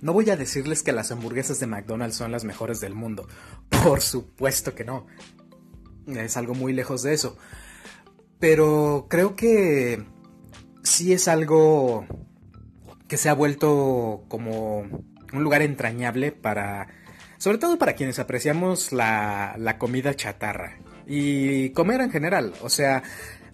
No voy a decirles que las hamburguesas de McDonald's son las mejores del mundo. Por supuesto que no. Es algo muy lejos de eso. Pero creo que sí es algo que se ha vuelto como un lugar entrañable para, sobre todo para quienes apreciamos la, la comida chatarra y comer en general. O sea,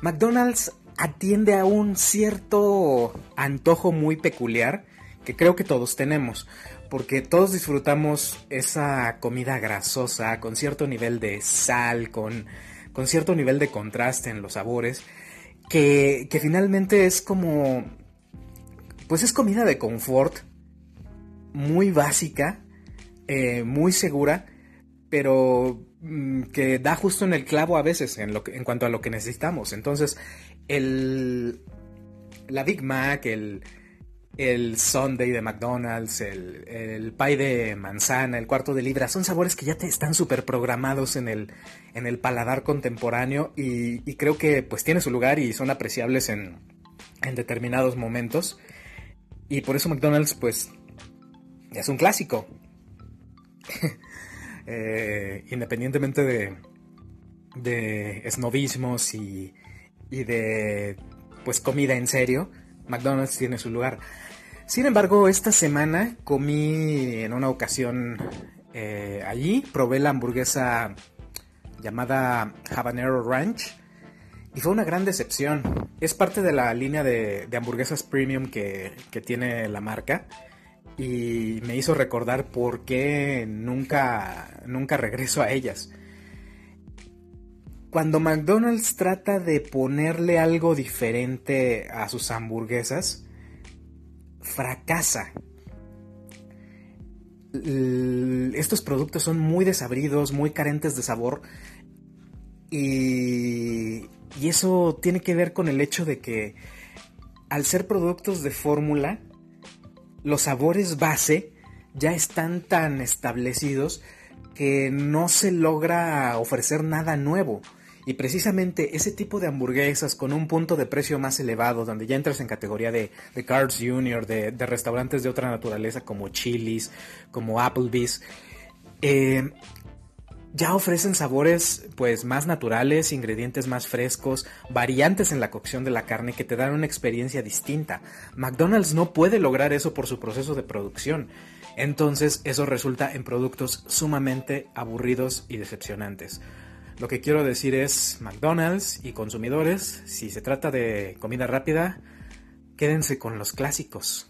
McDonald's atiende a un cierto antojo muy peculiar que creo que todos tenemos, porque todos disfrutamos esa comida grasosa con cierto nivel de sal, con, con cierto nivel de contraste en los sabores, que, que finalmente es como, pues es comida de confort, muy básica, eh, muy segura, pero mm, que da justo en el clavo a veces en, lo en cuanto a lo que necesitamos. Entonces, el, la Big Mac, el, el Sunday de McDonald's, el, el pie de manzana, el cuarto de libra, son sabores que ya te están súper programados en el, en el paladar contemporáneo y, creo que pues tiene su lugar y son apreciables en, en determinados momentos. Y por eso McDonald's pues es un clásico. Eh, independientemente de, de esnovismos y, y de pues comida en serio, McDonald's tiene su lugar. Sin embargo, esta semana comí en una ocasión eh, allí, probé la hamburguesa llamada Habanero Ranch y fue una gran decepción. Es parte de la línea de, hamburguesas premium que, que, tiene la marca y me hizo recordar por qué nunca, nunca regreso a ellas. Cuando McDonald's trata de ponerle algo diferente a sus hamburguesas, fracasa. Estos productos son muy desabridos, muy carentes de sabor. Y, eso tiene que ver con el hecho de que al ser productos de fórmula, los sabores base ya están tan establecidos que no se logra ofrecer nada nuevo. Y precisamente ese tipo de hamburguesas con un punto de precio más elevado, donde ya entras en categoría de, de Cards Junior, de, restaurantes de otra naturaleza como Chili's, como Applebee's, eh, ya ofrecen sabores pues más naturales, ingredientes más frescos, variantes en la cocción de la carne que te dan una experiencia distinta. McDonald's no puede lograr eso por su proceso de producción. Entonces eso resulta en productos sumamente aburridos y decepcionantes. Lo que quiero decir es, McDonald's y consumidores, si se trata de comida rápida, quédense con los clásicos.